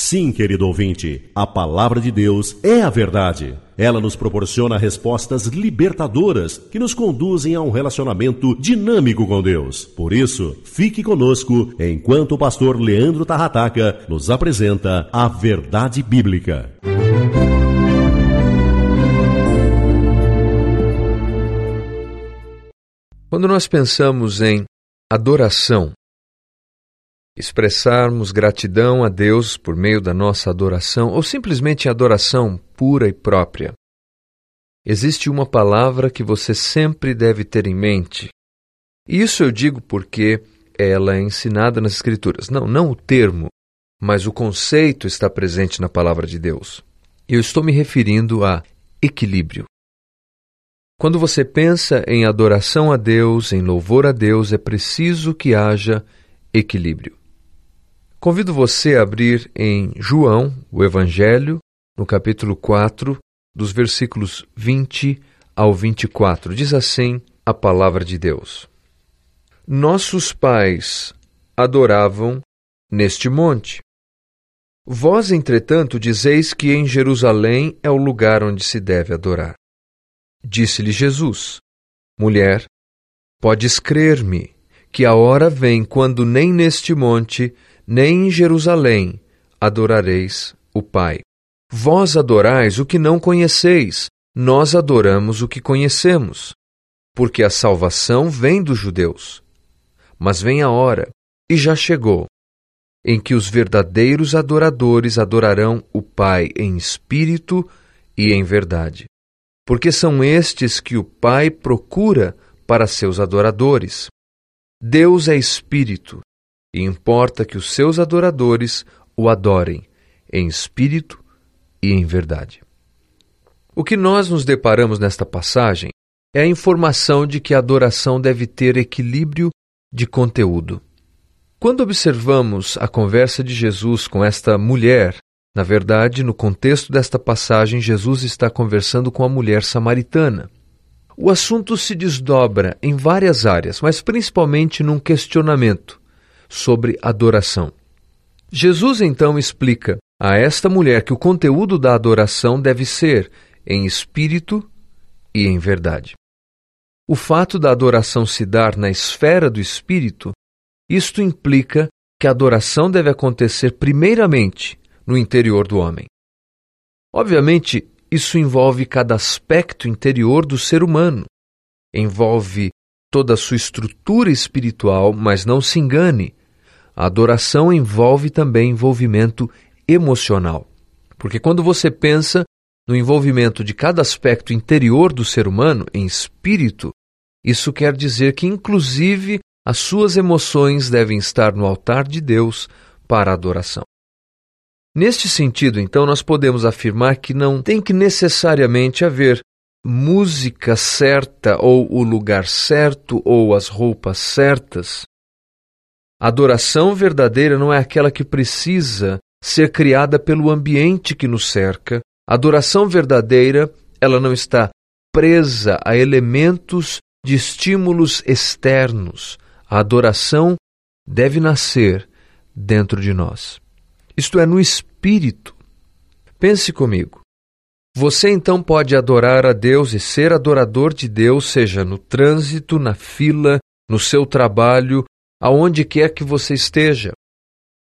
Sim, querido ouvinte, a palavra de Deus é a verdade. Ela nos proporciona respostas libertadoras que nos conduzem a um relacionamento dinâmico com Deus. Por isso, fique conosco enquanto o pastor Leandro Tarrataca nos apresenta a verdade bíblica. Quando nós pensamos em adoração, expressarmos gratidão a Deus por meio da nossa adoração ou simplesmente adoração pura e própria. Existe uma palavra que você sempre deve ter em mente. E isso eu digo porque ela é ensinada nas Escrituras. Não, não o termo, mas o conceito está presente na palavra de Deus. Eu estou me referindo a equilíbrio. Quando você pensa em adoração a Deus, em louvor a Deus, é preciso que haja equilíbrio. Convido você a abrir em João, o Evangelho, no capítulo 4, dos versículos 20 ao 24. Diz assim a palavra de Deus: Nossos pais adoravam neste monte. Vós, entretanto, dizeis que em Jerusalém é o lugar onde se deve adorar. Disse-lhe Jesus: Mulher, podes crer-me que a hora vem quando nem neste monte nem em Jerusalém adorareis o Pai. Vós adorais o que não conheceis, nós adoramos o que conhecemos, porque a salvação vem dos judeus. Mas vem a hora, e já chegou, em que os verdadeiros adoradores adorarão o Pai em espírito e em verdade. Porque são estes que o Pai procura para seus adoradores. Deus é espírito, e importa que os seus adoradores o adorem em espírito e em verdade. O que nós nos deparamos nesta passagem é a informação de que a adoração deve ter equilíbrio de conteúdo. Quando observamos a conversa de Jesus com esta mulher, na verdade, no contexto desta passagem, Jesus está conversando com a mulher samaritana. O assunto se desdobra em várias áreas, mas principalmente num questionamento sobre adoração. Jesus então explica a esta mulher que o conteúdo da adoração deve ser em espírito e em verdade. O fato da adoração se dar na esfera do espírito, isto implica que a adoração deve acontecer primeiramente no interior do homem. Obviamente, isso envolve cada aspecto interior do ser humano, envolve toda a sua estrutura espiritual, mas não se engane, a adoração envolve também envolvimento emocional. Porque quando você pensa no envolvimento de cada aspecto interior do ser humano em espírito, isso quer dizer que, inclusive, as suas emoções devem estar no altar de Deus para a adoração. Neste sentido, então, nós podemos afirmar que não tem que necessariamente haver música certa, ou o lugar certo, ou as roupas certas. Adoração verdadeira não é aquela que precisa ser criada pelo ambiente que nos cerca. Adoração verdadeira, ela não está presa a elementos de estímulos externos. A adoração deve nascer dentro de nós. Isto é, no espírito. Pense comigo. Você então pode adorar a Deus e ser adorador de Deus, seja no trânsito, na fila, no seu trabalho, aonde quer que você esteja.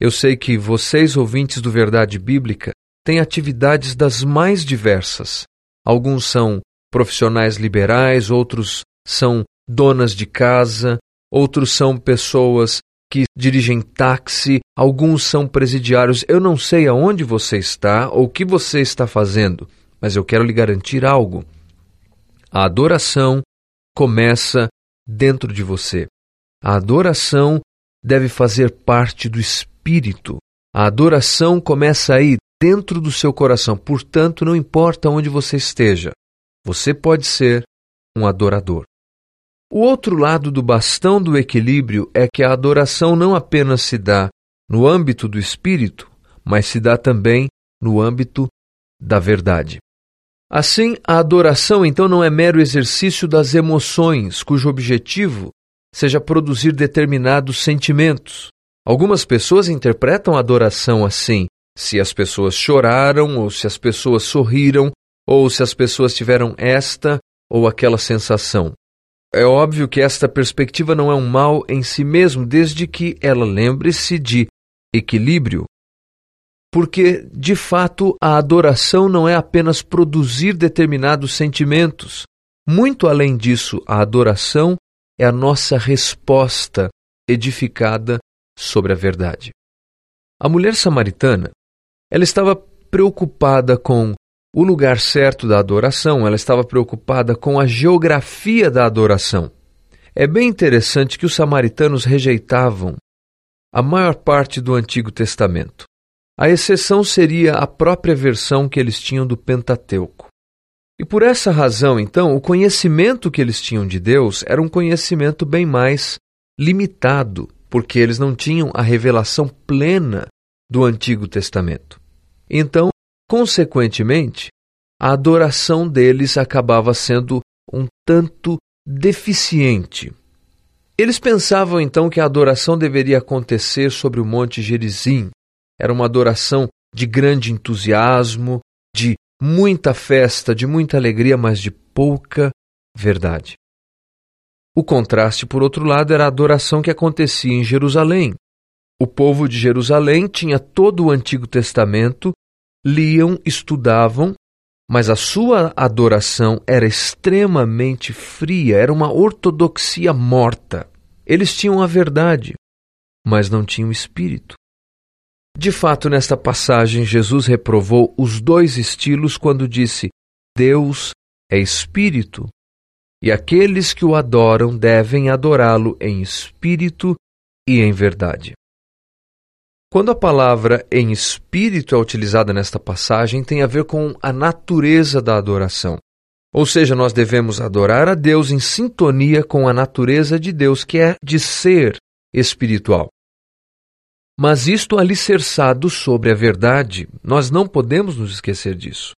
Eu sei que vocês, ouvintes do Verdade Bíblica, têm atividades das mais diversas. Alguns são profissionais liberais, outros são donas de casa, outros são pessoas que dirigem táxi, alguns são presidiários. Eu não sei aonde você está ou o que você está fazendo, mas eu quero lhe garantir algo. A adoração começa dentro de você. A adoração deve fazer parte do espírito. A adoração começa aí dentro do seu coração. Portanto, não importa onde você esteja, você pode ser um adorador. O outro lado do bastão do equilíbrio é que a adoração não apenas se dá no âmbito do espírito, mas se dá também no âmbito da verdade. Assim, a adoração então não é mero exercício das emoções, cujo objetivo seja produzir determinados sentimentos. Algumas pessoas interpretam a adoração assim: se as pessoas choraram, ou se as pessoas sorriram, ou se as pessoas tiveram esta ou aquela sensação. É óbvio que esta perspectiva não é um mal em si mesmo, desde que ela lembre-se de equilíbrio, porque, de fato, a adoração não é apenas produzir determinados sentimentos. Muito além disso, a adoração é a nossa resposta edificada sobre a verdade. A mulher samaritana, ela estava preocupada com o lugar certo da adoração, ela estava preocupada com a geografia da adoração. É bem interessante que os samaritanos rejeitavam a maior parte do Antigo Testamento. A exceção seria a própria versão que eles tinham do Pentateuco. E por essa razão, então, o conhecimento que eles tinham de Deus era um conhecimento bem mais limitado, porque eles não tinham a revelação plena do Antigo Testamento. Então, consequentemente, a adoração deles acabava sendo um tanto deficiente. Eles pensavam então que a adoração deveria acontecer sobre o Monte Gerizim, era uma adoração de grande entusiasmo, muita festa, de muita alegria, mas de pouca verdade. O contraste, por outro lado, era a adoração que acontecia em Jerusalém. O povo de Jerusalém tinha todo o Antigo Testamento, liam, estudavam, mas a sua adoração era extremamente fria, era uma ortodoxia morta. Eles tinham a verdade, mas não tinham espírito. De fato, nesta passagem, Jesus reprovou os dois estilos quando disse: Deus é espírito, e aqueles que o adoram devem adorá-lo em espírito e em verdade. Quando a palavra em espírito é utilizada nesta passagem, tem a ver com a natureza da adoração. Ou seja, nós devemos adorar a Deus em sintonia com a natureza de Deus, que é de ser espiritual. Mas isto alicerçado sobre a verdade, nós não podemos nos esquecer disso.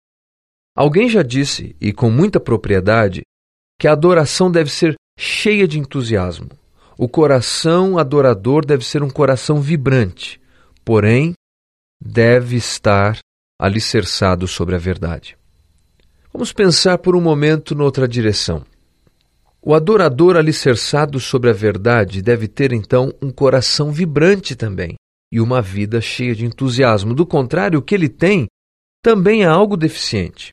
Alguém já disse, e com muita propriedade, que a adoração deve ser cheia de entusiasmo. O coração adorador deve ser um coração vibrante, porém, deve estar alicerçado sobre a verdade. Vamos pensar por um momento noutra direção. O adorador alicerçado sobre a verdade deve ter então um coração vibrante também e uma vida cheia de entusiasmo. Do contrário, o que ele tem também é algo deficiente.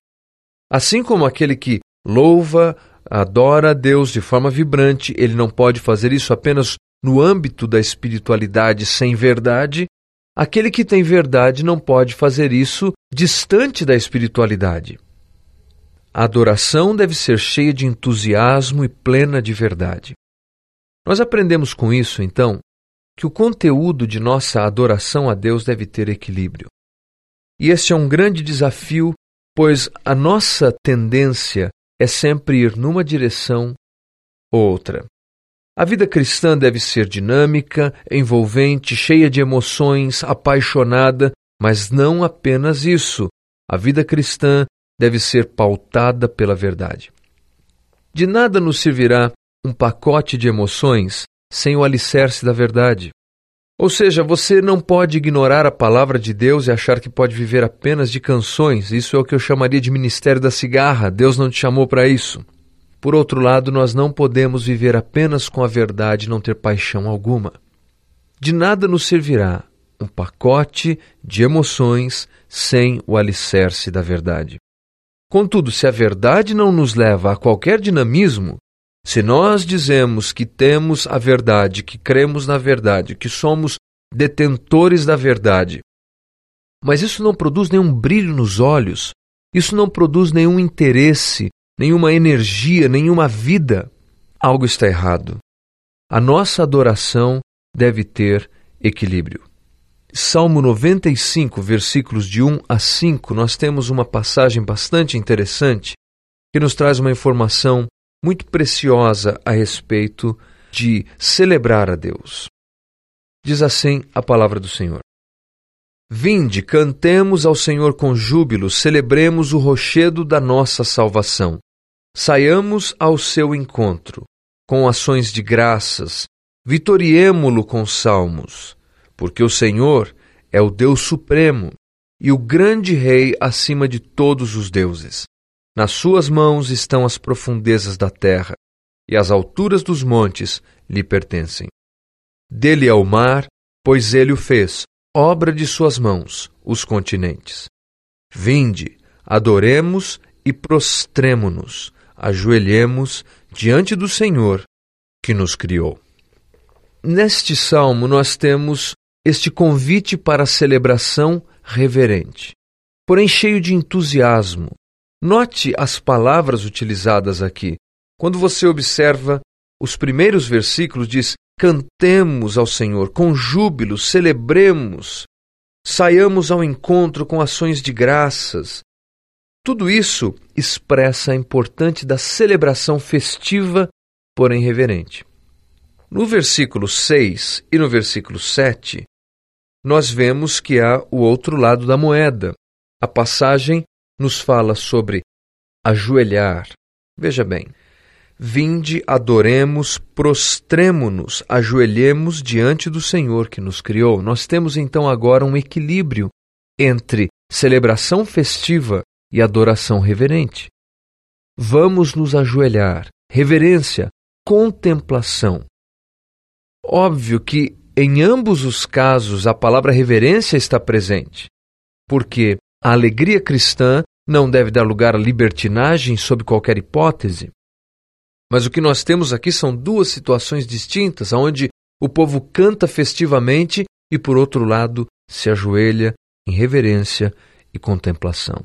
Assim como aquele que louva, adora a Deus de forma vibrante, ele não pode fazer isso apenas no âmbito da espiritualidade sem verdade. Aquele que tem verdade não pode fazer isso distante da espiritualidade. A adoração deve ser cheia de entusiasmo e plena de verdade. Nós aprendemos com isso, então, que o conteúdo de nossa adoração a Deus deve ter equilíbrio. E este é um grande desafio, pois a nossa tendência é sempre ir numa direção ou outra. A vida cristã deve ser dinâmica, envolvente, cheia de emoções, apaixonada, mas não apenas isso. A vida cristã deve ser pautada pela verdade. De nada nos servirá um pacote de emoções sem o alicerce da verdade. Ou seja, você não pode ignorar a palavra de Deus e achar que pode viver apenas de canções. Isso é o que eu chamaria de ministério da cigarra. Deus não te chamou para isso. Por outro lado, nós não podemos viver apenas com a verdade e não ter paixão alguma. De nada nos servirá um pacote de emoções sem o alicerce da verdade. Contudo, se a verdade não nos leva a qualquer dinamismo, se nós dizemos que temos a verdade, que cremos na verdade, que somos detentores da verdade, mas isso não produz nenhum brilho nos olhos, isso não produz nenhum interesse, nenhuma energia, nenhuma vida, algo está errado. A nossa adoração deve ter equilíbrio. Salmo 95, versículos de 1 a 5, nós temos uma passagem bastante interessante que nos traz uma informação muito preciosa a respeito de celebrar a Deus. Diz assim a palavra do Senhor: Vinde, cantemos ao Senhor com júbilo, celebremos o rochedo da nossa salvação. Saiamos ao seu encontro, com ações de graças, vitoriemo-lo com salmos, porque o Senhor é o Deus supremo e o grande Rei acima de todos os deuses. Nas suas mãos estão as profundezas da terra, e as alturas dos montes lhe pertencem. Dele é o mar, pois ele o fez, obra de suas mãos, os continentes. Vinde, adoremos e prostremo-nos, ajoelhemos diante do Senhor que nos criou. Neste salmo, nós temos este convite para a celebração reverente, porém cheio de entusiasmo, Note as palavras utilizadas aqui. Quando você observa os primeiros versículos, diz: Cantemos ao Senhor com júbilo, celebremos, saiamos ao encontro com ações de graças. Tudo isso expressa a importância da celebração festiva, porém reverente. No versículo 6 e no versículo 7, nós vemos que há o outro lado da moeda. A passagem nos fala sobre ajoelhar. Veja bem, vinde, adoremos, prostremo-nos, ajoelhemos diante do Senhor que nos criou. Nós temos então agora um equilíbrio entre celebração festiva e adoração reverente. Vamos nos ajoelhar, reverência, contemplação. Óbvio que em ambos os casos a palavra reverência está presente, porque a alegria cristã não deve dar lugar à libertinagem sob qualquer hipótese. Mas o que nós temos aqui são duas situações distintas, onde o povo canta festivamente e, por outro lado, se ajoelha em reverência e contemplação.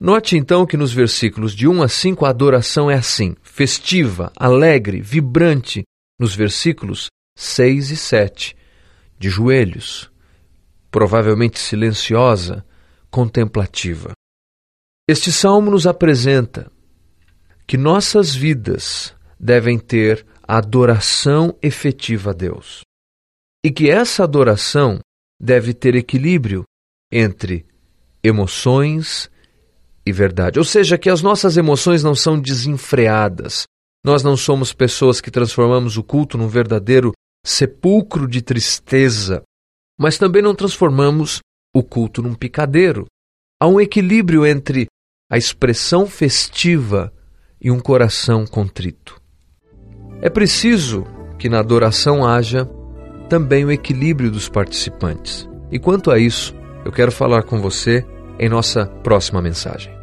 Note então que nos versículos de 1 a 5 a adoração é assim: festiva, alegre, vibrante. Nos versículos 6 e 7, de joelhos, provavelmente silenciosa, contemplativa. Este salmo nos apresenta que nossas vidas devem ter adoração efetiva a Deus e que essa adoração deve ter equilíbrio entre emoções e verdade. Ou seja, que as nossas emoções não são desenfreadas. Nós não somos pessoas que transformamos o culto num verdadeiro sepulcro de tristeza, mas também não transformamos o culto num picadeiro. Há um equilíbrio entre a expressão festiva e um coração contrito. É preciso que na adoração haja também o equilíbrio dos participantes. E quanto a isso, eu quero falar com você em nossa próxima mensagem.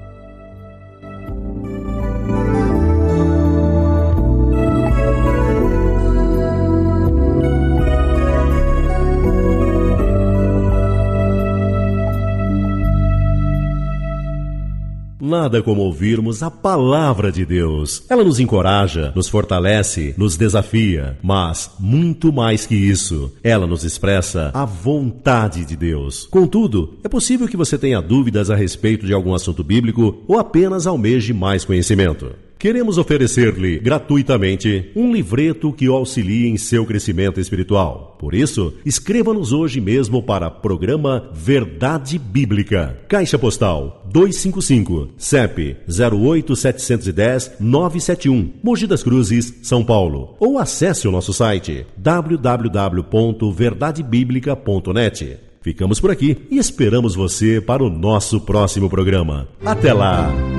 Nada como ouvirmos a palavra de Deus. Ela nos encoraja, nos fortalece, nos desafia, mas muito mais que isso, ela nos expressa a vontade de Deus. Contudo, é possível que você tenha dúvidas a respeito de algum assunto bíblico ou apenas almeje mais conhecimento. Queremos oferecer-lhe gratuitamente um livreto que o auxilie em seu crescimento espiritual. Por isso, escreva-nos hoje mesmo para programa Verdade Bíblica. Caixa Postal 255, CEP 08710 971, Mogi das Cruzes, São Paulo. Ou acesse o nosso site www.verdadebiblica.net. Ficamos por aqui e esperamos você para o nosso próximo programa. Até lá!